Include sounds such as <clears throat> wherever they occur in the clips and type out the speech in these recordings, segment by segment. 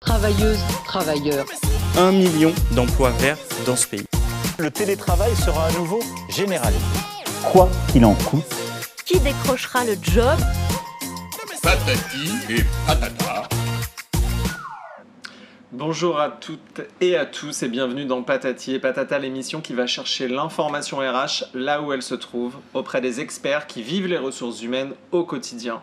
Travailleuses, travailleurs. Un million d'emplois verts dans ce pays. Le télétravail sera à nouveau généralisé. Quoi qu'il en coûte. Qui décrochera le job? Patati et patata. Bonjour à toutes et à tous et bienvenue dans Patati et Patata, l'émission qui va chercher l'information RH là où elle se trouve, auprès des experts qui vivent les ressources humaines au quotidien.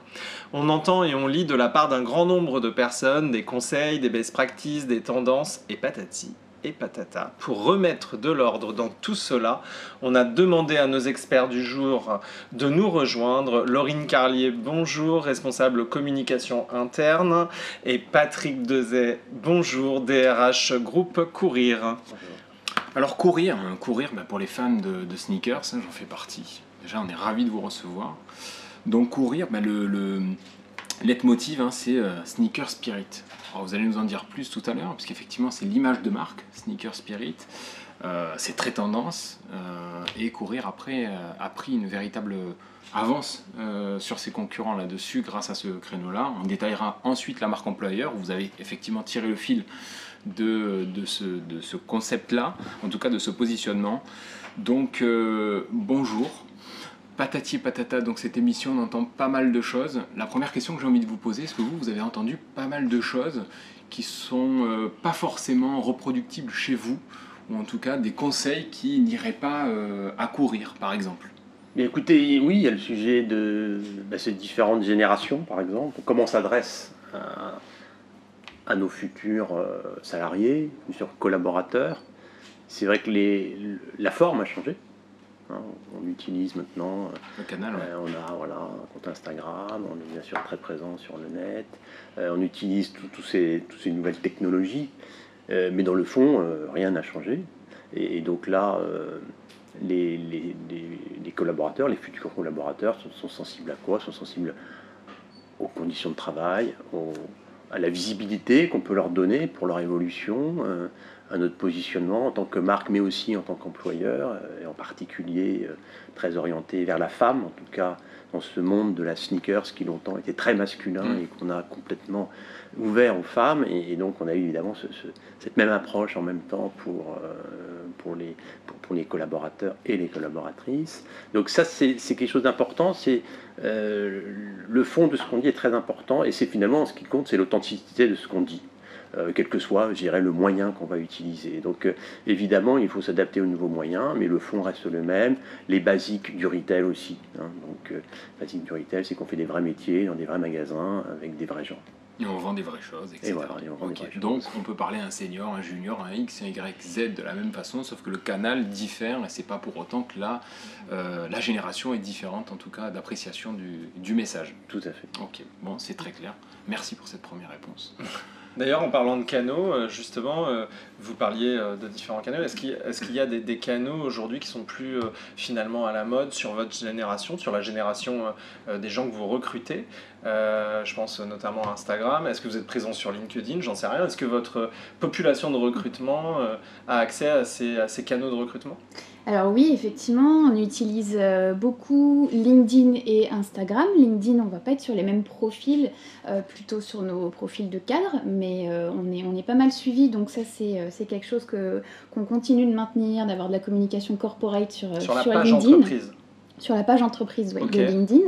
On entend et on lit de la part d'un grand nombre de personnes des conseils, des best practices, des tendances et patati et patata. Pour remettre de l'ordre dans tout cela, on a demandé à nos experts du jour de nous rejoindre. Laurine Carlier, bonjour, responsable communication interne, et Patrick Dezay, bonjour, DRH groupe Courir. Alors courir, hein, courir bah, pour les fans de, de sneakers, hein, j'en fais partie. Déjà, on est ravis de vous recevoir. Donc courir, bah, le, le leitmotiv, hein, c'est euh, sneaker spirit. Vous allez nous en dire plus tout à l'heure, parce qu'effectivement, c'est l'image de marque, sneaker spirit. Euh, c'est très tendance, euh, et courir après a pris une véritable avance sur ses concurrents là-dessus grâce à ce créneau-là. On détaillera ensuite la marque employeur. Vous avez effectivement tiré le fil de, ce, concept-là, en tout cas de ce positionnement. Donc bonjour. Patati patata, donc cette émission, on entend pas mal de choses. La première question que j'ai envie de vous poser, est-ce que vous, vous avez entendu pas mal de choses qui sont euh, pas forcément reproductibles chez vous, ou en tout cas des conseils qui n'iraient pas euh, à courir, par exemple? Mais écoutez, oui, il y a le sujet de bah, ces différentes générations, par exemple. Comment on s'adresse à, nos futurs euh, salariés, futurs collaborateurs? C'est vrai que la forme a changé. Hein, on utilise maintenant, Le canal, ouais. euh, on a voilà, un compte Instagram, on est bien sûr très présent sur le net, euh, on utilise tout- ces, toutes ces nouvelles technologies, euh, mais dans le fond, euh, rien n'a changé. Et, et donc là, euh, les, les- les- les collaborateurs, les futurs collaborateurs sont, sont sensibles à quoi? Sont sensibles aux conditions de travail, à la visibilité qu'on peut leur donner pour leur évolution, euh, à notre positionnement en tant que marque, mais aussi en tant qu'employeur, euh, et en particulier euh, très orienté vers la femme, en tout cas dans ce monde de la sneakers qui longtemps était très masculin Mm. et qu'on a complètement ouvert aux femmes. Et, et donc on a eu évidemment ce- ce- cette même approche en même temps pour, euh, pour, les, pour, pour les collaborateurs et les collaboratrices. Donc ça, c'est c'est quelque chose d'important. C'est euh, le fond de ce qu'on dit est très important et c'est finalement ce qui compte, c'est l'authenticité de ce qu'on dit. Euh, quel que soit, je dirais, le moyen qu'on va utiliser. Donc, euh, évidemment, il faut s'adapter aux nouveaux moyens, mais le fond reste le même. Les basiques du retail aussi. hein. Donc, euh, basiques du retail, c'est qu'on fait des vrais métiers dans des vrais magasins avec des vrais gens. Et on vend des vraies choses, etc. Et voilà, et on vend des Ok. vraies choses. Donc on peut parler à un senior, un junior, un X, un Y, Z de la même façon, sauf que le canal diffère et c'est pas pour autant que euh, la génération est différente, en tout cas d'appréciation du, du message. Tout à fait. Ok, bon, c'est très clair. Merci pour cette première réponse. D'ailleurs, en parlant de canaux, euh, justement, euh, vous parliez euh, de différents canaux. Est-ce qu'il y a des, canaux aujourd'hui qui sont plus euh, finalement à la mode sur votre génération, sur la génération euh, des gens que vous recrutez? Je pense notamment à Instagram. Est-ce que vous êtes présent sur LinkedIn? J'en sais rien. Est-ce que votre population de recrutement a accès à ces, canaux de recrutement? Alors oui, effectivement, on utilise beaucoup LinkedIn et Instagram. LinkedIn, on va pas être sur les mêmes profils, plutôt sur nos profils de cadre, mais on, est, on est pas mal suivi, donc ça c'est c'est quelque chose que qu'on continue de maintenir, d'avoir de la communication corporate sur, euh, Sur la page LinkedIn. entreprise Sur la page entreprise ouais, de LinkedIn.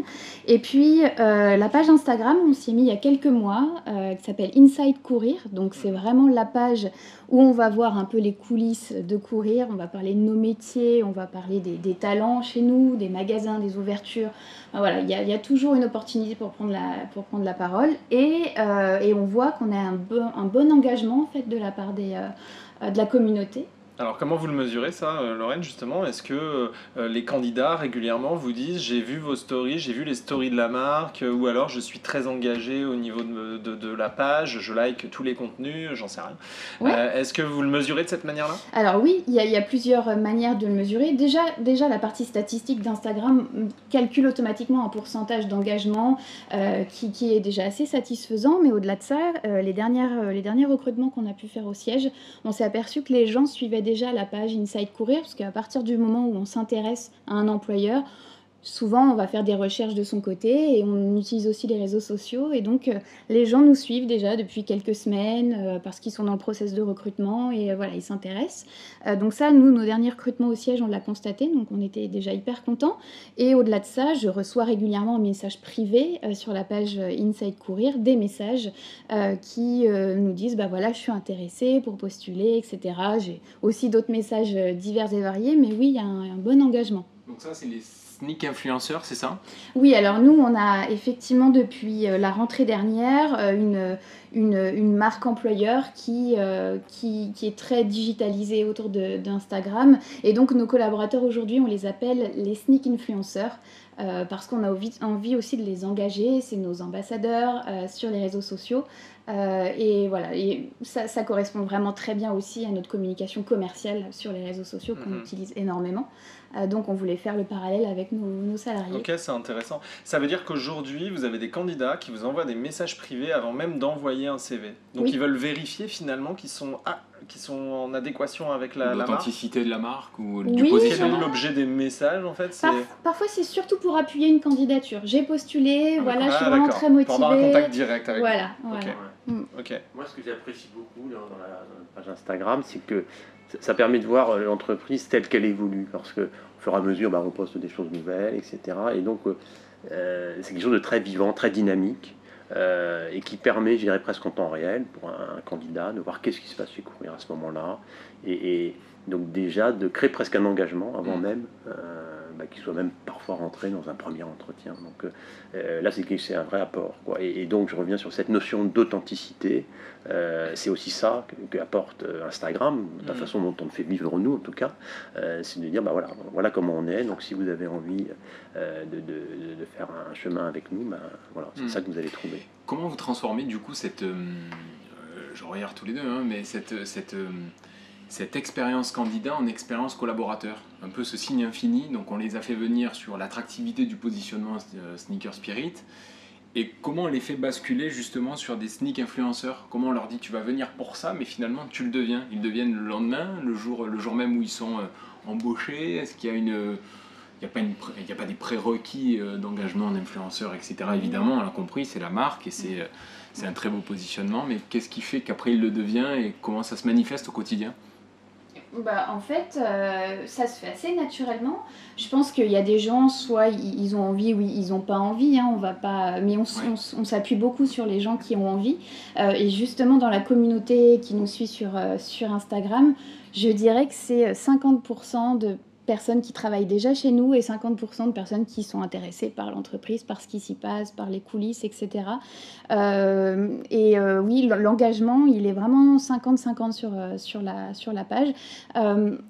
Et puis euh, la page Instagram, on s'y est mis il y a quelques mois, euh, qui s'appelle Inside Courir. Donc c'est vraiment la page où on va voir un peu les coulisses de courir, on va parler de nos métiers, on va parler des, des talents chez nous, des magasins, des ouvertures. Enfin, voilà, il y, a- il y a toujours une opportunité pour prendre la, pour prendre la parole. Et, euh, et on voit qu'on a un bon, un bon engagement en fait, de la part des, de la communauté. Alors comment vous le mesurez ça, euh, Lorraine, justement? Est-ce que euh, les candidats régulièrement vous disent j'ai vu vos stories, j'ai vu les stories de la marque, euh, ou alors je suis très engagé au niveau de, de- de la page, je like tous les contenus, j'en sais rien. Ouais. Euh, Est-ce que vous le mesurez de cette manière-là? Alors oui, il y, a- il y a plusieurs manières de le mesurer. Déjà, déjà la partie statistique d'Instagram mm, calcule automatiquement un pourcentage d'engagement euh, qui, qui est déjà assez satisfaisant. Mais au-delà de ça, euh, les, dernières, euh, les derniers recrutements qu'on a pu faire au siège, on s'est aperçu que les gens suivaient déjà la page Inside Courir, parce qu'à partir du moment où on s'intéresse à un employeur, souvent, on va faire des recherches de son côté et on utilise aussi les réseaux sociaux. Et donc, euh, les gens nous suivent déjà depuis quelques semaines euh, parce qu'ils sont dans le process de recrutement et euh, voilà, ils s'intéressent. donc ça, nous, nos derniers recrutements au siège, on l'a constaté, donc on était déjà hyper contents. Et au-delà de ça, je reçois régulièrement en message privé sur la page Inside Courir des messages qui nous disent, bah voilà, je suis intéressée pour postuler, etc. J'ai aussi d'autres messages divers et variés, mais oui, il y a un bon engagement. Donc ça, c'est les sneak influenceurs, c'est ça? Oui, alors nous, on a effectivement depuis euh, la rentrée dernière euh, une, marque employeur qui, euh, qui, qui, est très digitalisée autour d'Instagram. Et donc nos collaborateurs aujourd'hui, on les appelle les sneak influenceurs. Parce qu'on a envie, aussi de les engager, c'est nos ambassadeurs sur les réseaux sociaux. et voilà, et ça, ça, correspond vraiment très bien aussi à notre communication commerciale sur les réseaux sociaux qu'on mhm. utilise énormément. Euh, donc on voulait faire le parallèle avec nos, salariés. Ok, c'est intéressant. Ça veut dire qu'aujourd'hui, vous avez des candidats qui vous envoient des messages privés avant même d'envoyer un CV. Donc ils veulent vérifier finalement qu'ils sont, qui sont en adéquation avec la. L'authenticité de la marque ou du oui, positionnement. l'objet des messages en fait Parfois c'est surtout pour appuyer une candidature. J'ai postulé, ah, voilà, je suis vraiment très motivée. Pour avoir un contact direct avec Voilà, voilà. Mm. Moi ce que j'apprécie beaucoup dans, la, page Instagram, c'est que ça permet de voir l'entreprise telle qu'elle évolue. Parce que fur et à mesure, bah, on poste des choses nouvelles, etc. Et donc, euh, c'est quelque chose de très vivant, très dynamique, euh, et qui permet, je dirais presque en temps réel, pour un, candidat, de voir qu'est-ce qui se passe chez Courir à ce moment-là. Et, donc déjà, de créer presque un engagement avant mmh. même. Euh, bah, qui soit même parfois rentré dans un premier entretien. Donc euh, là, c'est un vrai apport. Quoi. Et, donc, je reviens sur cette notion d'authenticité. Euh, c'est aussi ça qu'apporte que euh, Instagram, la mm. façon dont on fait vivre nous, en tout cas. c'est de dire, bah, voilà, voilà comment on est. Donc, si vous avez envie de, de, de, faire un chemin avec nous, bah, voilà, c'est mm. ça que vous allez trouver. Comment vous transformez du coup cette... je regarde tous les deux, hein, mais cette... cette cette expérience candidat en expérience collaborateur. Un peu ce signe infini. Donc on les a fait venir sur l'attractivité du positionnement euh, Sneaker Spirit. Et comment on les fait basculer justement sur des sneak influenceurs? Comment on leur dit tu vas venir pour ça, mais finalement tu le deviens. Ils deviennent le lendemain, le jour, même où ils sont euh, embauchés. Est-ce qu'il y a une... Il n'y a, a pas des prérequis euh, d'engagement en influenceur, etc. Évidemment, on l'a compris, c'est la marque et c'est un très beau positionnement, mais qu'est-ce qui fait qu'après il le devient et comment ça se manifeste au quotidien? Bah, en fait, euh, ça se fait assez naturellement. Je pense qu'il y a des gens, soit ils ont envie, ou ils n'ont pas envie, hein, on va pas, mais on, s'appuie beaucoup sur les gens qui ont envie. Euh, et justement, dans la communauté qui nous suit sur, euh, sur Instagram, je dirais que c'est 50% de personnes qui travaillent déjà chez nous et 50% de personnes qui sont intéressées par l'entreprise, par ce qui s'y passe, par les coulisses, etc. Euh, et euh, oui, l'engagement, il est vraiment 50-50 sur, euh, sur, la, sur la page.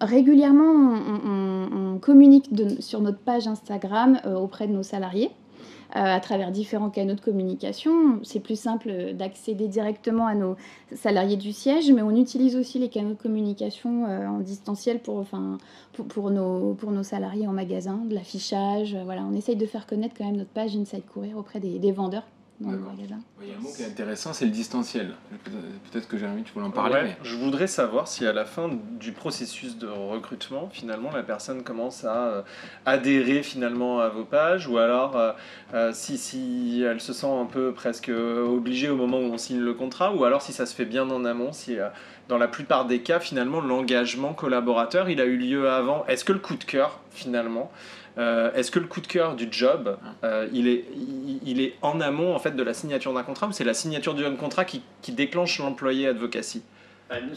régulièrement, on, communique sur notre page Instagram auprès de nos salariés. Euh, à travers différents canaux de communication. C'est plus simple d'accéder directement à nos salariés du siège, mais on utilise aussi les canaux de communication euh, en distanciel pour, nos, salariés en magasin, de l'affichage. On essaye de faire connaître quand même notre page Inside Courir auprès des vendeurs il y a un mot qui est intéressant, c'est le distanciel. Peut-être que Jérémy, tu voulais en parler. Je voudrais savoir si à la fin du processus de recrutement, finalement, la personne commence à euh, adhérer finalement à vos pages, ou alors euh, euh, si, si elle se sent un peu presque obligée au moment où on signe le contrat, ou alors si ça se fait bien en amont, si dans la plupart des cas, finalement, l'engagement collaborateur, il a eu lieu avant. Est-ce que le coup de cœur, finalement, euh, est-ce que le coup de cœur du job, euh, il, est, il, est en amont en fait de la signature d'un contrat ou c'est la signature d'un contrat qui, qui déclenche l'employé advocacy? Ah, nous,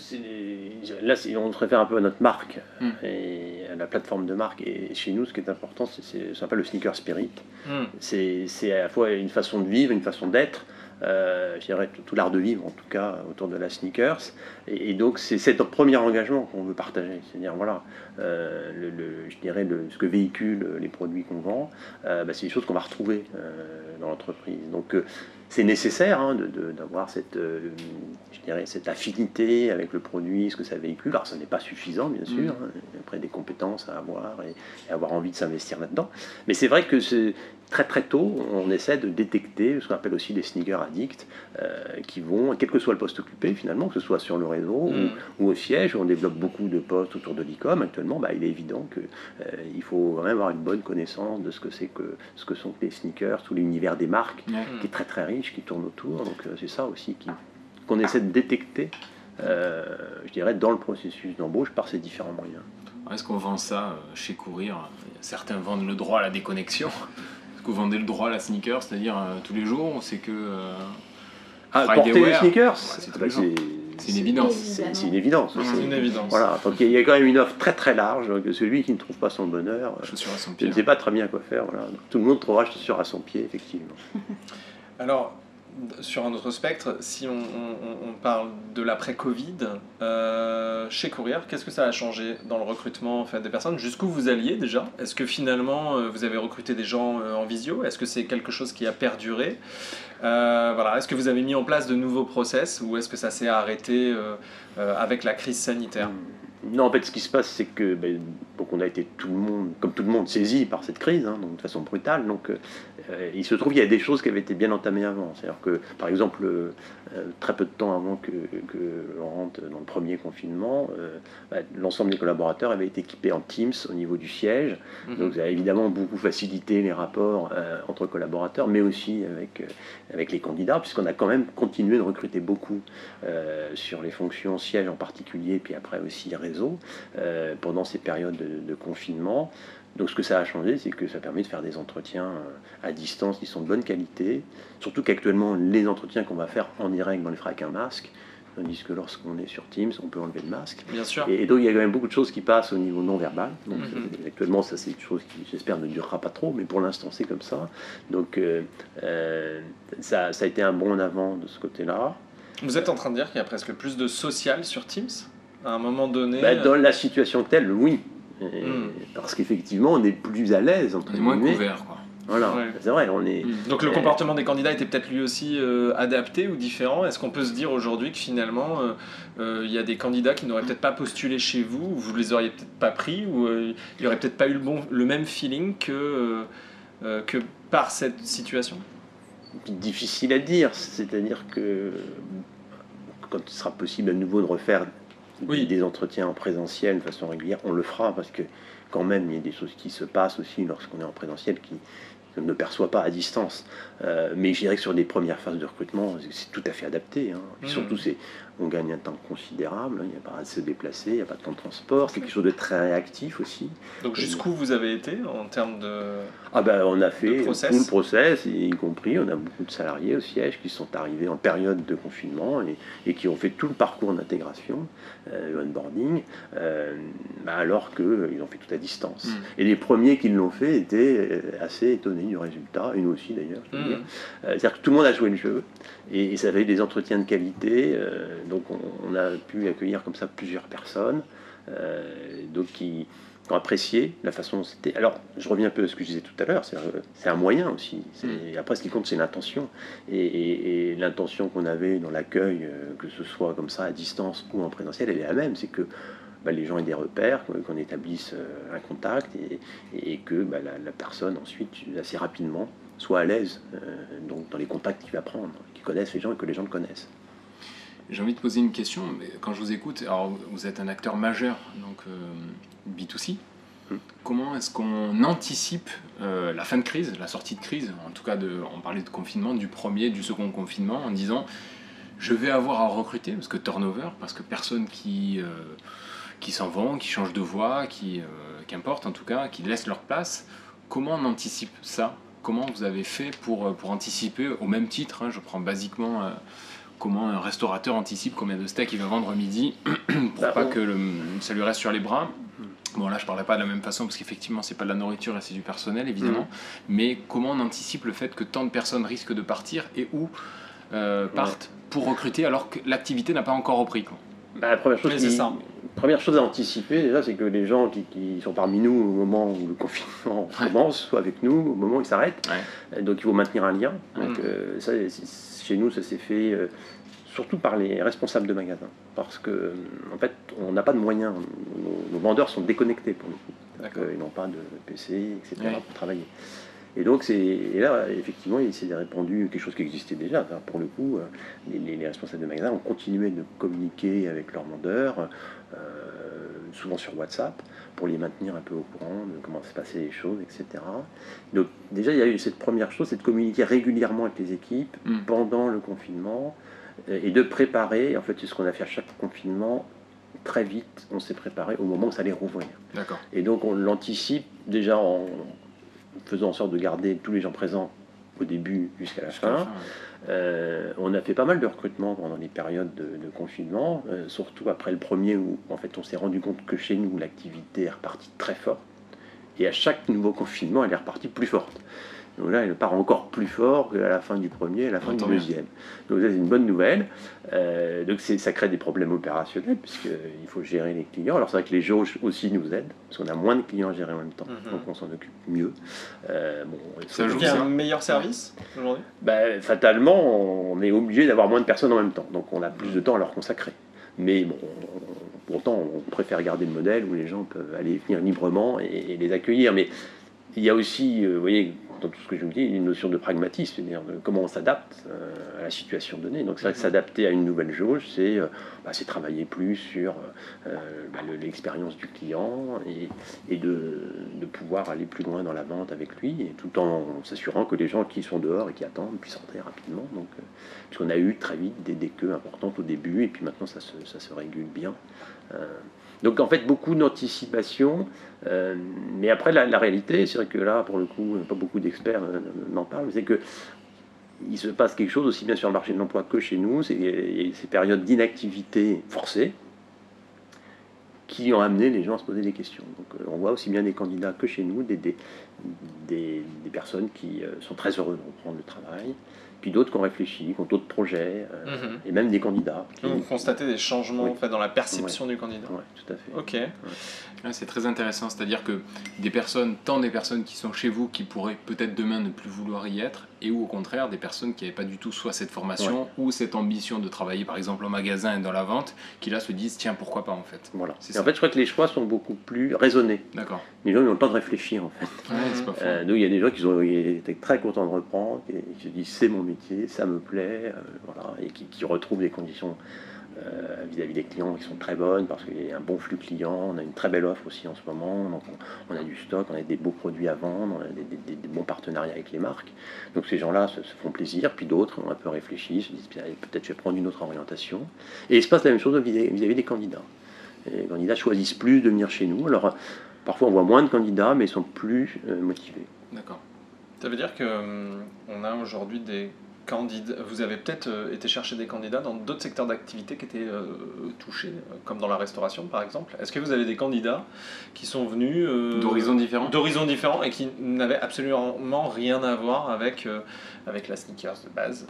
là, on se réfère un peu à notre marque hmm. et à la plateforme de marque. Et chez nous, ce qui est important, c'est ce qu'on appelle le sneaker spirit. Hmm. C'est à la fois une façon de vivre, une façon d'être, je dirais tout, l'art de vivre en tout cas autour de la sneakers. Et, donc c'est cet premier engagement qu'on veut partager, c'est-à-dire voilà, euh, le, je dirais le, ce que véhiculent les produits qu'on vend, euh, bah, c'est des choses qu'on va retrouver dans l'entreprise. Donc c'est nécessaire hein, d'avoir cette, euh, je dirais, cette affinité avec le produit, ce que ça véhicule. Alors, ça n'est pas suffisant, bien sûr. hein. Après, des compétences à avoir et, et avoir envie de s'investir là-dedans. Mais c'est vrai que c'est très très tôt, on essaie de détecter ce qu'on appelle aussi des sneakers addicts, euh, qui vont, quel que soit le poste occupé finalement, que ce soit sur le réseau Mm. ou, ou au siège, on développe beaucoup de postes autour de l'e-com. Actuellement, bah, il est évident que euh, faut vraiment avoir une bonne connaissance de ce que c'est que ce que sont les sneakers, tout l'univers des marques, qui est très très riche, qui tourne autour. Donc euh, c'est ça aussi qu'on essaie de détecter, euh, je dirais, dans le processus d'embauche par ces différents moyens. Est-ce qu'on vend ça chez Courir? Certains vendent le droit à la déconnexion. Vous vendez le droit à la sneaker, c'est-à-dire euh, tous les jours ou c'est que. euh, Ah, Friday porter les wear. sneakers, Ouais, c'est ah tous bah, les c'est une évidence. c'est- une évidence. Mmh. c'est- une évidence. Voilà, donc il y a quand même une offre très très large que celui qui ne trouve pas son bonheur, Chaussures à son je pied. ne sais pas très bien quoi faire. Voilà. Donc, tout le monde trouvera chaussures à son pied, effectivement. Alors, sur un autre spectre, si on, parle de l'après-Covid, euh, chez Courir, qu'est-ce que ça a changé dans le recrutement en fait, des personnes? Jusqu'où vous alliez déjà? Est-ce que finalement euh, vous avez recruté des gens euh, en visio? Est-ce que c'est quelque chose qui a perduré? Voilà. Est-ce que vous avez mis en place de nouveaux process ou est-ce que ça s'est arrêté avec la crise sanitaire? Non, en fait, ce qui se passe, c'est que ben, donc on a été tout le monde, comme tout le monde, saisi par cette crise, hein, donc de façon brutale. Donc, il se trouve qu'il y a des choses qui avaient été bien entamées avant. C'est-à-dire que, par exemple, euh, euh, très peu de temps avant que, que l'on rentre dans le premier confinement, euh, bah, l'ensemble des collaborateurs avaient été équipés en Teams au niveau du siège. Mhm. Donc, ça a évidemment beaucoup facilité les rapports euh, entre collaborateurs, mais aussi avec, euh, avec les candidats, puisqu'on a quand même continué de recruter beaucoup euh, sur les fonctions siège en particulier, puis après aussi réseau, euh, pendant ces périodes de, de confinement. Donc ce que ça a changé, c'est que ça permet de faire des entretiens euh, à distance qui sont de bonne qualité, surtout qu'actuellement les entretiens qu'on va faire en direct, on les fera avec un masque, tandis que lorsqu'on est sur Teams, on peut enlever le masque. Bien sûr. Et, et donc il y a quand même beaucoup de choses qui passent au niveau non verbal. Donc Mhm. euh, actuellement, ça c'est une chose qui j'espère ne durera pas trop, mais pour l'instant c'est comme ça. Donc euh, euh, ça, ça a été un bond en avant de ce côté-là. Vous êtes en train de dire qu'il y a presque plus de social sur Teams à un moment donné Bah, dans la situation telle, oui. Et- Mhm. Parce qu'effectivement, on est plus à l'aise. entre On est moins couvert, quoi. Voilà, Ouais. c'est vrai, on est. Donc le Euh, comportement des candidats était peut-être lui aussi euh, adapté ou différent? Est-ce qu'on peut se dire aujourd'hui que finalement euh, euh, il y a des candidats qui n'auraient peut-être pas postulé chez vous, ou vous les auriez peut-être pas pris, ou euh, il n'y aurait peut-être pas eu le, bon, le même feeling que, que par cette situation? Difficile à dire. C'est-à-dire que quand il sera possible à nouveau de refaire Oui. des entretiens en présentiel de façon régulière, on le fera parce que quand même il y a des choses qui se passent aussi lorsqu'on est en présentiel qui qu'on ne perçoit pas à distance. Euh, mais je dirais que sur les premières phases de recrutement, c'est- tout à fait adapté. hein. Puis Mhm. surtout, c'est on gagne un temps considérable. hein. Il n'y a pas à se déplacer, il n'y a pas de temps de transport. C'est quelque chose de très réactif aussi. Donc jusqu'où vous avez été en termes de... Ah ben, on a fait tout le process, y compris, on a beaucoup de salariés au siège qui sont arrivés en période de confinement et, et qui ont fait tout le parcours d'intégration, euh, onboarding, euh, bah, alors qu'ils ont fait tout à distance. Mm. Et les premiers qui l'ont fait étaient euh, assez étonnés du résultat, et nous aussi d'ailleurs. Dire. Euh, C'est-à-dire que tout le monde a joué le jeu, et, et ça avait eu des entretiens de qualité, euh, donc on, on a pu accueillir comme ça plusieurs personnes, euh, donc qui ont apprécié la façon dont c'était. Alors, je reviens un peu à ce que je disais tout à l'heure, c'est un moyen aussi. C'est- Après, ce qui compte, c'est l'intention. Et, et- et l'intention qu'on avait dans l'accueil, que ce soit comme ça à distance ou en présentiel, elle est la même. C'est que bah, les gens aient des repères, qu'on établisse un contact et, et que bah, la, la personne ensuite, assez rapidement, soit à l'aise euh, donc dans les contacts qu'il va prendre, qu'il connaisse les gens et que les gens le connaissent. J'ai envie de poser une question, mais quand je vous écoute, alors vous êtes un acteur majeur, donc euh, B2C. Hmm. Comment est-ce qu'on anticipe euh, la fin de crise, la sortie de crise En tout cas, de, on parlait de confinement, du premier, du second confinement, en disant je vais avoir à recruter, parce que turnover, parce que personne qui, euh, qui s'en vont, qui change de voie, qui, euh, qu'importe en tout cas, qui laisse leur place. Comment on anticipe ça Comment vous avez fait pour, euh, pour anticiper, au même titre, hein, je prends basiquement euh, comment un restaurateur anticipe combien de steaks il va vendre midi <clears throat> pour Bah, pas on- que le- ça lui reste sur les bras. Bon là je parlerai pas de la même façon parce qu'effectivement c'est pas de la nourriture et c'est du personnel évidemment, mais comment on anticipe le fait que tant de personnes risquent de partir et où euh, partent pour recruter alors que l'activité n'a pas encore repris quoi. Bah, la première chose qui, ça. Première chose à anticiper déjà, c'est que les gens qui, qui sont parmi nous au moment où le confinement commence, soient avec nous au moment où il s'arrête. Ouais. Donc il faut maintenir un lien. Donc, Mm. euh, ça, chez nous, ça s'est fait euh, surtout par les responsables de magasins. Parce que euh, en fait, on n'a pas de moyens. Nos, nos vendeurs sont déconnectés pour le coup. D'accord. Euh, ils n'ont pas de PC, etc. Ouais. pour travailler. Et donc, c'est, et là, effectivement, il s'est répandu quelque chose qui existait déjà. Enfin, pour le coup, euh, les, les- les responsables de magasins ont continué de communiquer avec leurs vendeurs, euh, souvent sur WhatsApp, pour les maintenir un peu au courant de comment se passaient les choses, etc. Donc, déjà, il y a eu cette première chose, c'est de communiquer régulièrement avec les équipes Mm. pendant le confinement euh, et de préparer, en fait, c'est ce qu'on a fait à chaque confinement, très vite, on s'est préparé au moment où ça allait rouvrir. D'accord. Et donc on l'anticipe déjà en faisant en sorte de garder tous les gens présents au début jusqu'à la fin. Euh, on a fait pas mal de recrutements pendant les périodes de, de confinement, euh, surtout après le premier où en fait on s'est rendu compte que chez nous l'activité est repartie très forte. Et à chaque nouveau confinement, elle est repartie plus forte. Donc là, elle part encore plus fort qu'à la fin du premier et à la fin Tant du deuxième. Donc ça, c'est une bonne nouvelle. Euh, donc c'est- ça crée des problèmes opérationnels puisqu'il faut gérer les clients. Alors c'est vrai que les jauges aussi nous aident parce qu'on a moins de clients à gérer en même temps. Mhm. Donc on s'en occupe mieux. Euh, bon, Ça Il joue, y a ça. un meilleur service aujourd'hui? Bah, fatalement, on est obligé d'avoir moins de personnes en même temps. Donc on a plus de temps à leur consacrer. Mais bon, on- pourtant, on préfère garder le modèle où les gens peuvent aller venir librement et, et les accueillir. Mais il y a aussi, euh, vous voyez, dans tout ce que je vous dis, une notion de pragmatisme, c'est-à-dire comment on s'adapte euh, à la situation donnée. Donc c'est vrai que s'adapter à une nouvelle jauge, c'est euh, bah, travailler plus sur euh, bah, le- l'expérience du client et, de, pouvoir aller plus loin dans la vente avec lui, et tout en s'assurant que les gens qui sont dehors et qui attendent puissent rentrer rapidement. Donc, puisqu'on a eu très vite des déqueux importantes au début, et puis maintenant ça se régule bien. Donc en fait, beaucoup d'anticipation, euh, mais après la, réalité, c'est vrai que là, pour le coup, pas beaucoup d'experts euh, n'en parlent, c'est que il se passe quelque chose aussi bien sur le marché de l'emploi que chez nous, c'est ces périodes d'inactivité forcée qui ont amené les gens à se poser des questions. Donc euh, on voit aussi bien des candidats que chez nous, des, des, des, des personnes qui euh, sont très heureux de reprendre le travail, puis d'autres qui ont réfléchi, qui ont d'autres projets, euh, Mhm. et même des candidats. qui- Donc, Vous constatez des changements Oui. en fait, dans la perception du candidat. Ouais, tout à fait. Ok. Ouais, c'est très intéressant, c'est-à-dire que des personnes, tant des personnes qui sont chez vous qui pourraient peut-être demain ne plus vouloir y être, et ou au contraire des personnes qui n'avaient pas du tout soit cette formation ou cette ambition de travailler par exemple au magasin et dans la vente, qui là se disent tiens pourquoi pas en fait. Voilà. C'est Et en fait, je crois que les choix sont beaucoup plus raisonnés. D'accord. Les gens ont le temps de réfléchir en fait. Ouais, pas faux. Euh, nous, il y a des gens qui ont été très contents de reprendre, et qui se disent c'est mon métier, ça me plaît, euh, voilà, et qui, qui retrouvent des conditions euh, vis-à-vis des clients qui sont très bonnes parce qu'il y a un bon flux client, on a une très belle offre aussi en ce moment, donc on, a du stock, on a des beaux produits à vendre, on a des, bons partenariats avec les marques. Donc ces gens-là se, font plaisir, puis d'autres ont un peu réfléchi, se disent peut-être je vais prendre une autre orientation. Et il se passe la même chose vis-à-vis des candidats. Les candidats choisissent plus de venir chez nous. Alors parfois on voit moins de candidats, mais ils sont plus euh, motivés. D'accord. Ça veut dire que hum, a aujourd'hui des candidats. Vous avez peut-être euh, été chercher des candidats dans d'autres secteurs d'activité qui étaient euh, touchés, euh, comme dans la restauration par exemple. Est-ce que vous avez des candidats qui sont venus euh, D'horizons différents d'horizons différents et qui n'avaient absolument rien à voir avec euh, avec la sneakers de base?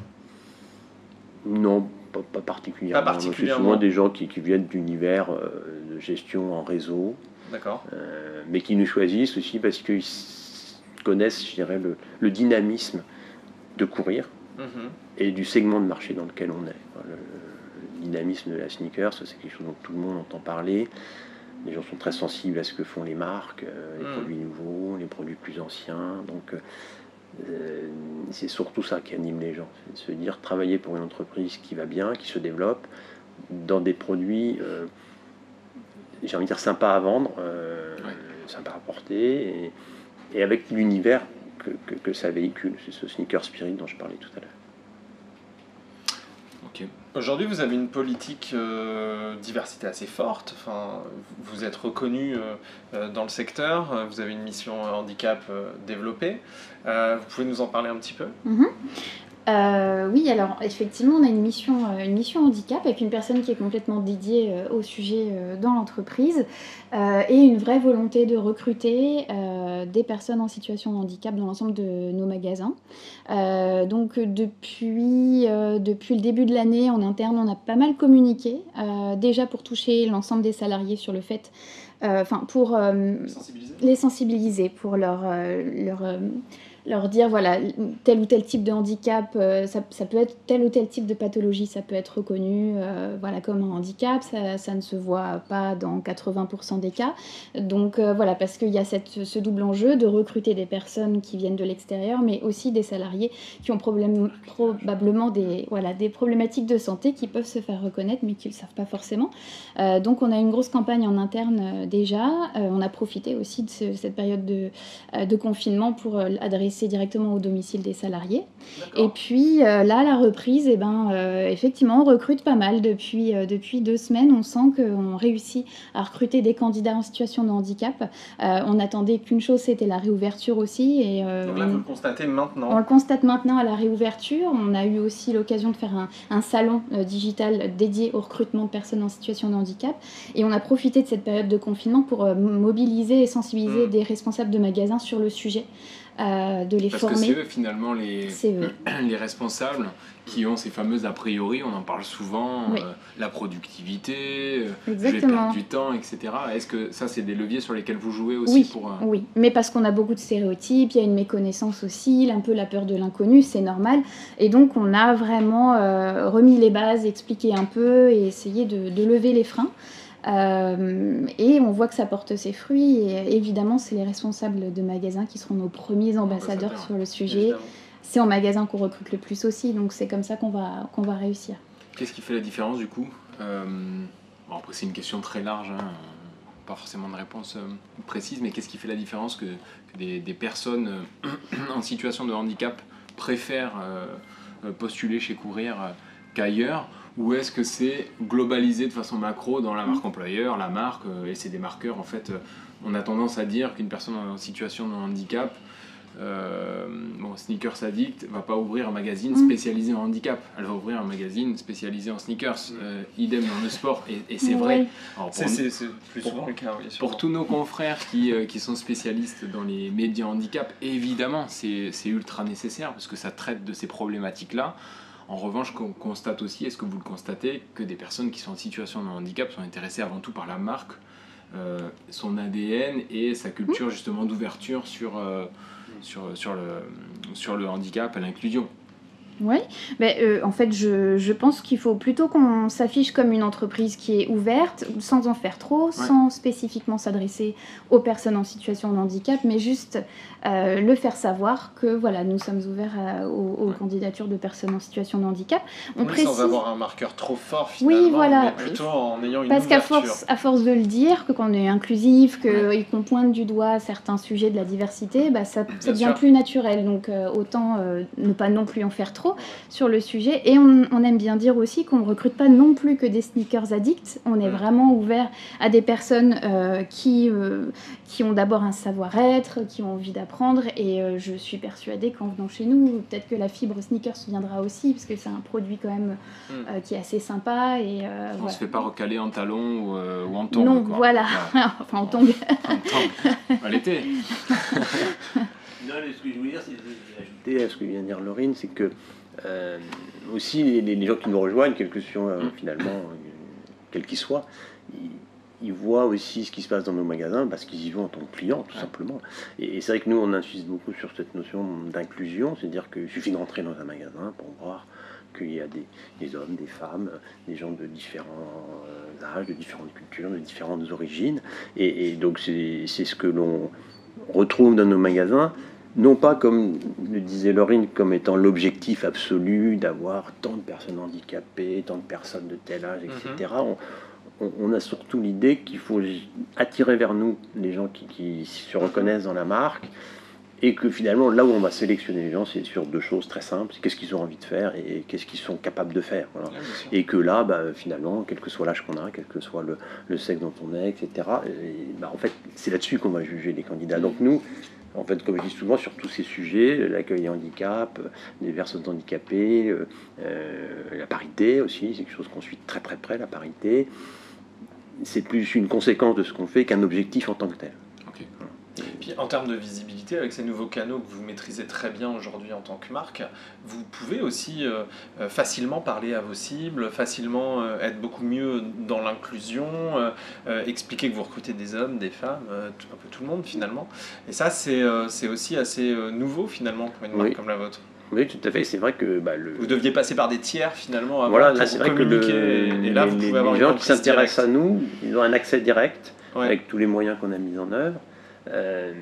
Non, pas, pas particulièrement. Pas Donc, particulièrement. C'est souvent des gens qui, qui viennent d'univers euh, de gestion en réseau, D'accord. euh, mais qui nous choisissent aussi parce qu'ils connaissent, je dirais, le, le dynamisme de courir Mhm. et du segment de marché dans lequel on est. Le, le dynamisme de la sneaker, c'est quelque chose dont tout le monde entend parler. Les gens sont très sensibles à ce que font les marques, euh, les Mm. produits nouveaux, les produits plus anciens. Donc, euh, euh, c'est surtout ça qui anime les gens. C'est de se dire travailler pour une entreprise qui va bien, qui se développe, dans des produits, euh, j'ai envie de dire, sympas à vendre, euh, Ouais. sympas à porter, et, et avec l'univers que, que- que ça véhicule. C'est ce sneaker spirit dont je parlais tout à l'heure. Ok. Aujourd'hui, vous avez une politique euh, diversité assez forte. Enfin, vous êtes reconnu euh, euh, dans le secteur. Vous avez une mission handicap euh, développée. Euh, vous pouvez nous en parler un petit peu? Mhm. Euh, oui, alors effectivement, on a une mission, euh, une mission handicap avec une personne qui est complètement dédiée euh, au sujet dans l'entreprise euh, et une vraie volonté de recruter euh, des personnes en situation de handicap dans l'ensemble de nos magasins. Donc depuis, depuis le début de l'année, en interne, on a pas mal communiqué, déjà pour toucher l'ensemble des salariés sur le fait, euh, enfin pour euh, Sensibiliser les sensibiliser, pour leur, euh, leur, leur dire voilà, tel ou tel type de handicap, euh, ça, peut être tel ou tel type de pathologie, ça peut être reconnu euh, voilà, comme un handicap, ça, ne se voit pas dans 80% des cas. Donc euh, voilà, parce qu'il y a cette, ce double enjeu de recruter des personnes qui viennent de l'extérieur, mais aussi des salariés qui ont probablement des, voilà, des problématiques de santé qui peuvent se faire reconnaître, mais qui ne le savent pas forcément. Donc on a une grosse campagne en interne déjà. On a profité aussi de ce- cette période de, de confinement pour euh, directement au domicile des salariés. Et puis euh, là, la reprise, eh ben, euh, effectivement, on recrute pas mal depuis, euh, depuis deux semaines. On sent qu'on réussit à recruter des candidats en situation de handicap. On attendait qu'une chose, c'était la réouverture aussi. Et, Donc là, on- vous le constatez maintenant. on le constate maintenant à la réouverture. On a eu aussi l'occasion de faire un, un salon digital dédié au recrutement de personnes en situation de handicap. Et on a profité de cette période de confinement pour mobiliser et sensibiliser Mm. des responsables de magasins sur le sujet, euh, de les Parce que former. c'est eux finalement les, eux. <clears throat> les responsables qui ont ces fameuses a priori, on en parle souvent, Oui. euh, la productivité, euh, je vais Exactement. perdre du temps, etc. Est-ce que ça c'est des leviers sur lesquels vous jouez aussi Oui, pour... euh, oui, mais parce qu'on a beaucoup de stéréotypes, il y a une méconnaissance aussi, un peu la peur de l'inconnu, c'est normal. Et donc on a vraiment remis les bases, expliqué un peu et essayé de, de lever les freins. Euh, et on voit que ça porte ses fruits. Et évidemment, c'est les responsables de magasins qui seront nos premiers ambassadeurs sur le sujet. C'est en magasin qu'on recrute le plus aussi, donc c'est comme ça qu'on va, qu'on va réussir. Qu'est-ce qui fait la différence du coup Euh, bon, Après c'est une question très large, hein, pas forcément de réponse euh, précise, mais qu'est-ce qui fait la différence que, que des, des personnes euh, <clears throat> en situation de handicap préfèrent euh, euh, postuler chez Courir euh, qu'ailleurs ou est-ce que c'est globalisé de façon macro dans la marque employeur, la marque, euh, et c'est des marqueurs en fait euh, On a tendance à dire qu'une personne en situation de handicap, euh, bon, Sneakers Addict va pas ouvrir un magazine Mm. spécialisé en handicap, elle va ouvrir un magazine spécialisé en sneakers, Euh, idem dans le sport, et, et c'est vrai. C'est plus pour- souvent le cas, oui. pour tous nos confrères qui, euh, qui sont spécialistes dans les médias handicap, évidemment, c'est c'est ultra nécessaire parce que ça traite de ces problématiques-là. En revanche, qu'on constate aussi, est-ce que vous le constatez, que des personnes qui sont en situation de handicap sont intéressées avant tout par la marque, euh, son ADN et sa culture justement d'ouverture sur, euh, sur, sur, le, sur le handicap et l'inclusion? Oui, ben, euh, en fait, je, je pense qu'il faut plutôt qu'on s'affiche comme une entreprise qui est ouverte, sans en faire trop, sans spécifiquement s'adresser aux personnes en situation de handicap, mais juste euh, le faire savoir que voilà, nous sommes ouverts à- aux, aux Ouais. candidatures de personnes en situation de handicap. On Oui, précise. sans avoir un marqueur trop fort Oui, finalement, voilà. mais plutôt en ayant une Parce qu'à force, à force de le dire, que qu'on est inclusif, que, et qu'on pointe du doigt certains sujets de la diversité, bah, ça, ça devient sûr. plus naturel. Donc euh, autant ne pas non plus en faire trop sur le sujet. Et on, on aime bien dire aussi qu'on ne recrute pas non plus que des sneakers addicts. On est Mm. vraiment ouvert à des personnes euh, qui, euh, qui ont d'abord un savoir-être, qui ont envie d'apprendre. Et euh, je suis persuadée qu'en venant chez nous, peut-être que la fibre sneakers viendra aussi, parce que c'est un produit quand même Mm. euh, qui est assez sympa. Et, euh, On voilà. se fait pas recaler en talon ou, euh, ou en tongs. Non, quoi. voilà. <laughs> enfin, on tombe. En tongs. À l'été. Non, mais ce que je voulais dire, c'est de- ajouter à ce que vient de dire Laurine, c'est que euh, aussi les, gens qui nous rejoignent, quel que soit euh, finalement, euh, quel qu'ils soient, ils, ils voient aussi ce qui se passe dans nos magasins parce qu'ils y vont en tant que clients, tout simplement. Et, et c'est vrai que nous, on insiste beaucoup sur cette notion d'inclusion, c'est-à-dire qu'il suffit de rentrer dans un magasin pour voir qu'il y a des, des hommes, des femmes, des gens de différents âges, de différentes cultures, de différentes origines. Et, et donc c'est ce que l'on retrouve dans nos magasins, non pas comme le disait Laurine, comme étant l'objectif absolu d'avoir tant de personnes handicapées, tant de personnes de tel âge, etc. on, on- on a surtout l'idée qu'il faut attirer vers nous les gens qui, qui se reconnaissent dans la marque et que finalement, là où on va sélectionner les gens, c'est sur deux choses très simples, c'est qu'est-ce qu'ils ont envie de faire et qu'est-ce qu'ils sont capables de faire. voilà. Sûr. Et que là, bah, finalement, quel que soit l'âge qu'on a, quel que soit le, le sexe dont on est, etc., et, bah, en fait, c'est là-dessus qu'on va juger les candidats. Donc nous, En fait, comme je dis souvent, sur tous ces sujets, l'accueil des handicaps, les personnes handicapées, euh, euh, la parité aussi, c'est quelque chose qu'on suit très très près, la parité. C'est plus une conséquence de ce qu'on fait qu'un objectif en tant que tel. Et puis en termes de visibilité, avec ces nouveaux canaux que vous maîtrisez très bien aujourd'hui en tant que marque, vous pouvez aussi euh, euh, facilement parler à vos cibles, facilement euh, être beaucoup mieux dans l'inclusion, euh, expliquer que vous recrutez des hommes, des femmes, tout- un peu tout le monde finalement. Et ça, c'est aussi assez nouveau finalement pour une marque Oui. comme la vôtre. Oui, tout à fait. C'est vrai que bah, le, Vous deviez passer par des tiers finalement avant voilà, là c'est vrai que le, et là les, vous les- pouvez avoir les gens qui s'intéressent à nous, ils ont un accès direct Ouais. avec tous les moyens qu'on a mis en œuvre euh,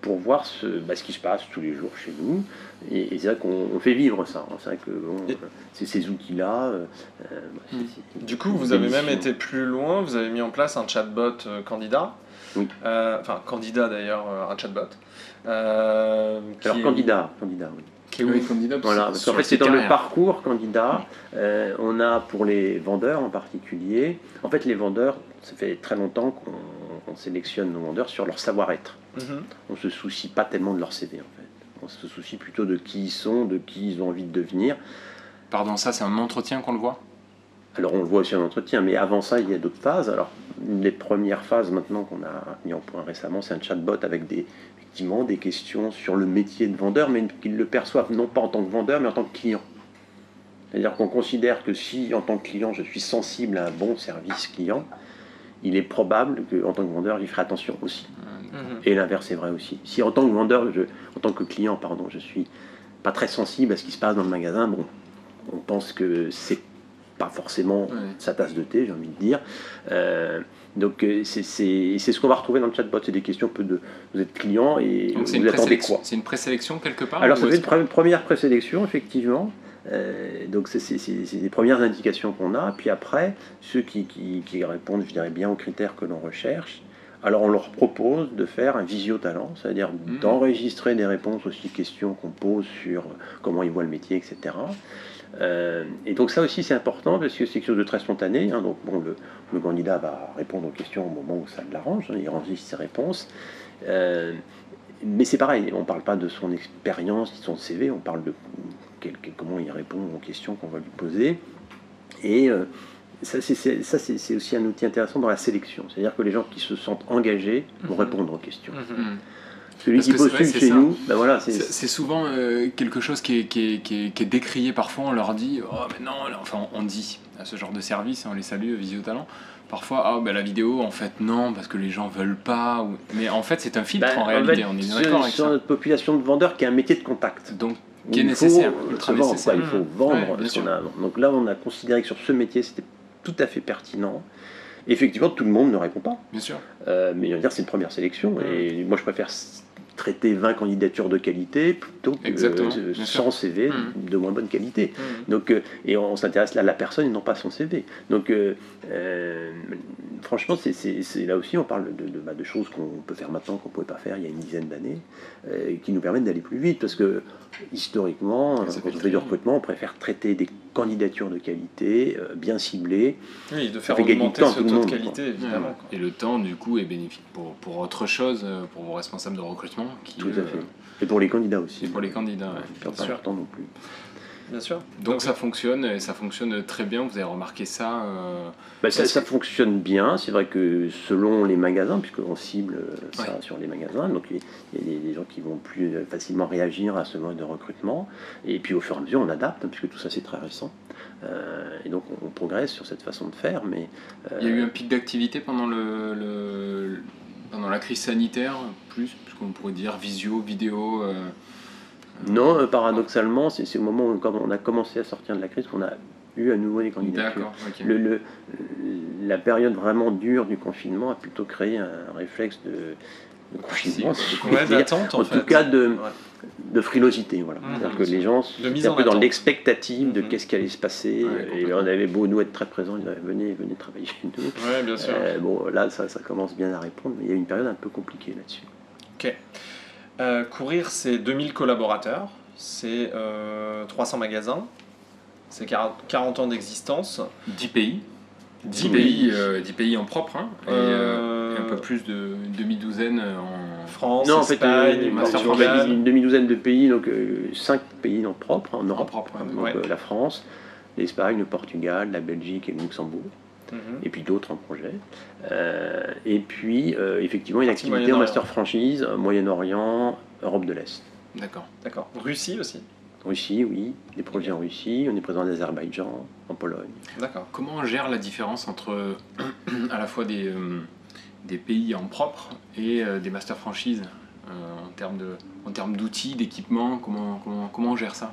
pour voir ce, bah, ce qui se passe tous les jours chez nous. Et, et c'est vrai qu'on on fait vivre ça. hein. C'est vrai que bon, euh, c'est ces outils-là. euh, bah, Mm. c'est- Du coup, vous avez même été plus loin, vous avez mis en place un chatbot euh, candidat. Oui. Euh, enfin, candidat d'ailleurs, euh, un chatbot. Euh, Alors est- candidat, candidat, oui. qui est Oui, candidat, Voilà, parce qu'en fait, c'est dans le parcours candidat. euh, on a pour les vendeurs en particulier. En fait, les vendeurs, ça fait très longtemps qu'on on sélectionne nos vendeurs sur leur savoir-être. Mhm. On se soucie pas tellement de leur CV en fait. On se soucie plutôt de qui ils sont, de qui ils ont envie de devenir. Pardon, ça c'est un entretien qu'on le voit? Alors on le voit aussi en entretien, mais avant ça, il y a d'autres phases. Alors une des premières phases maintenant qu'on a mis en point récemment, c'est un chatbot avec des, effectivement des questions sur le métier de vendeur, mais qu'ils le perçoivent non pas en tant que vendeur, mais en tant que client. C'est-à-dire qu'on considère que si en tant que client je suis sensible à un bon service client, il est probable qu'en tant que vendeur, j'y ferai attention aussi. Mhm. Et l'inverse est vrai aussi. Si en tant que vendeur, je, en tant que client, pardon, je suis pas très sensible à ce qui se passe dans le magasin, bon, on pense que c'est pas forcément sa tasse de thé, j'ai envie de dire. Euh, donc euh, c'est ce qu'on va retrouver dans le chatbot, c'est des questions un peu de vous êtes client et Donc vous une, attendez quoi? c'est une présélection quelque part Alors ça fait une pre- première présélection effectivement. Euh, donc c'est des premières indications qu'on a. Puis après, ceux qui, qui- qui répondent, je dirais bien aux critères que l'on recherche, alors on leur propose de faire un visio-talent, c'est-à-dire Mhm. d'enregistrer des réponses aux six questions qu'on pose sur comment ils voient le métier, etc. Euh, et donc ça aussi c'est important parce que c'est quelque chose de très spontané. hein. donc bon, le, le candidat va répondre aux questions au moment où ça l'arrange, hein, il enregistre ses réponses. Euh, mais c'est pareil, on ne parle pas de son expérience, de son CV, on parle de quel- quel- comment il répond aux questions qu'on va lui poser. Et euh, ça, c'est- aussi un outil intéressant dans la sélection. C'est-à-dire que les gens qui se sentent engagés vont Mhm. répondre aux questions. Mhm. Hmm. Celui Parce qui postule chez ça. nous, ben voilà, c'est souvent euh, quelque chose qui est, qui, est, qui, est, qui est décrié parfois. On leur dit Oh, mais non, enfin, on dit à ce genre de service, on les salue, Visio Talent. Parfois, ah, ben, la vidéo, en fait, non, parce que les gens veulent pas. ou- Mais en fait, c'est un filtre Ben, en en réalité, fait, on est d'accord avec sur ça. notre population de vendeurs qui a un métier de contact. Donc, qui est il nécessaire, ultra vendre, nécessaire. quoi, il faut Mhm. vendre Ouais, ce qu'on a à vendre. Donc là, on a considéré que sur ce métier, c'était tout à fait pertinent. Effectivement, tout le monde ne répond pas. bien sûr. Euh, mais je veux dire, c'est une première sélection. Mm. Et moi, je préfère traiter 20 candidatures de qualité plutôt que Exactement, euh, bien 100 CV Mm. de moins bonne qualité. Mhm. Donc, euh, et on, s'intéresse là à la personne et non pas à son CV. Donc, euh, franchement, c'est, là aussi, on parle de, de- bah, de choses qu'on peut faire maintenant, qu'on ne pouvait pas faire il y a une dizaine d'années, qui nous permettent d'aller plus vite. Parce que, historiquement, quand on fait du recrutement, on préfère traiter des candidatures de qualité, euh, bien ciblées. Oui, de faire augmenter temps ce tout le taux de monde, qualité, évidemment. quoi. Et le temps, du coup, est bénéfique pour, pour autre chose, euh, pour vos responsables de recrutement. Qui, Tout à euh, fait. Et pour les candidats aussi. Et pour les candidats, ouais, bien pas sûr. temps non plus. Bien sûr. Donc, ça fonctionne, et ça fonctionne très bien. Vous avez remarqué ça euh, Bah, ça, fonctionne bien. C'est vrai que selon les magasins, puisqu'on cible euh, ça Ouais. sur les magasins, donc il y a des, gens qui vont plus euh, facilement réagir à ce mode de recrutement. Et puis au fur et à mesure, on adapte, hein, puisque tout ça c'est très récent. Euh, et donc on, on progresse sur cette façon de faire. Mais euh, Il y a eu un pic d'activité pendant, le, le- pendant la crise sanitaire, plus, puisqu'on pourrait dire visio, vidéo. euh, non, euh, paradoxalement, c'est au moment où on a commencé à sortir de la crise qu'on a eu à nouveau des candidatures. Ok. Le, le- la période vraiment dure du confinement a plutôt créé un réflexe de, de confinement, Si, en, en fait. tout cas de, Ouais. de frilosité. Voilà. Mhm. C'est-à-dire que les gens étaient un peu dans l'expectative de Mhm. qu'est-ce qui allait se passer. Ouais, et on avait beau nous être très présents, ils disaient venez, venez travailler chez nous. Ouais, bien sûr. Euh, bon, là, ça, ça commence bien à répondre, mais il y a eu une période un peu compliquée là-dessus. Euh, Courir, c'est 2000 collaborateurs, c'est euh, 300 magasins, c'est 40, 40 ans d'existence. 10 pays. 10 10 pays, euh, 10 pays en propre. hein. Et, euh, Euh, un peu plus de demi-douzaine en France, Non, en fait, Espagne, euh, en fait, Portugal. une demi-douzaine de pays, donc euh, cinq pays en propre en en Europe. propre. ouais. Donc, Ouais. euh, la France, l'Espagne, le Portugal, la Belgique et le Luxembourg, Mhm. et puis d'autres en projet. Euh, et puis, euh, effectivement, une activité en master franchise, euh, Moyen-Orient, Europe de l'Est. D'accord. D'accord. Russie aussi. Russie, oui, des projets en Russie, on est présent en Azerbaïdjan, en Pologne. D'accord. Comment on gère la différence entre à la fois des, euh, des pays en propre et euh, des master franchises euh, en termes de en termes d'outils, d'équipement comment, comment, comment on gère ça?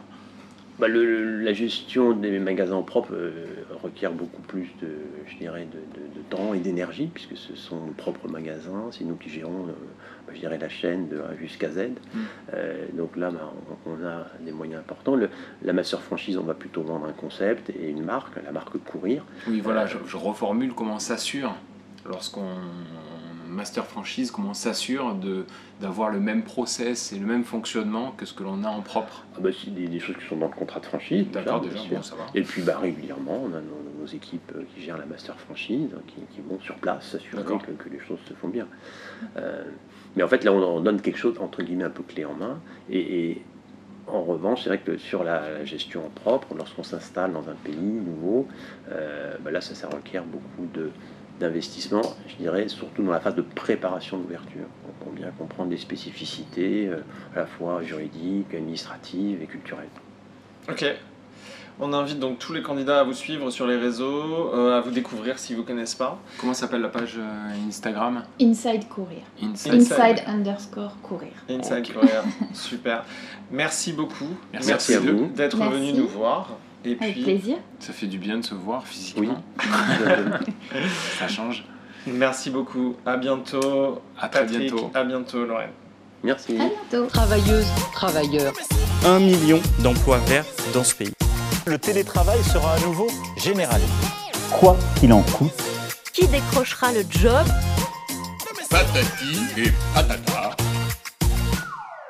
Bah, le- la gestion des magasins en propre euh, requiert beaucoup plus de, je dirais, de, de- de temps et d'énergie, puisque ce sont nos propres magasins, c'est nous qui gérons, euh, bah, je dirais, la chaîne de A jusqu'à Z. Euh, donc là, bah, on, on a des moyens importants. Le- la master franchise, on va plutôt vendre un concept et une marque, la marque Courir. Oui, voilà, je, je reformule comment on s'assure lorsqu'on master franchise, comment on s'assure d'avoir le même process et le même fonctionnement que ce que l'on a en propre. Ah bah, c'est des, des choses qui sont dans le contrat de franchise. D'accord, bien déjà, sûr. bon, ça va. Et puis bah, régulièrement, on a nos, nos équipes euh, qui gèrent la master franchise, hein, qui, qui vont sur place s'assurer que, que les choses se font bien. Euh, mais en fait, là, on, on donne quelque chose, entre guillemets, un peu clé en main. Et, et en revanche, c'est vrai que sur la, gestion propre, lorsqu'on s'installe dans un pays nouveau, euh, bah là, ça, ça requiert beaucoup de d'investissement, je dirais, surtout dans la phase de préparation d'ouverture, pour bien comprendre les spécificités, euh, à la fois juridiques, administratives et culturelles. Ok. On invite donc tous les candidats à vous suivre sur les réseaux, euh, à vous découvrir si vous connaissent pas. Comment s'appelle la page euh, Instagram? Inside courir. Inside. Inside. Inside underscore courir. Inside Ok. Career. Super. Merci beaucoup. Merci. Merci à vous. d'être venu nous voir. Et Avec puis, plaisir. Ça fait du bien de se voir physiquement. <laughs> Ça change. merci beaucoup. À bientôt. À très Patrick, bientôt. À bientôt, Lorraine. Merci. À bientôt. Travailleuses, travailleurs. Un million d'emplois verts dans ce pays. Le télétravail sera à nouveau généralisé. Quoi qu'il en coûte. Qui décrochera le job? Patati et patata.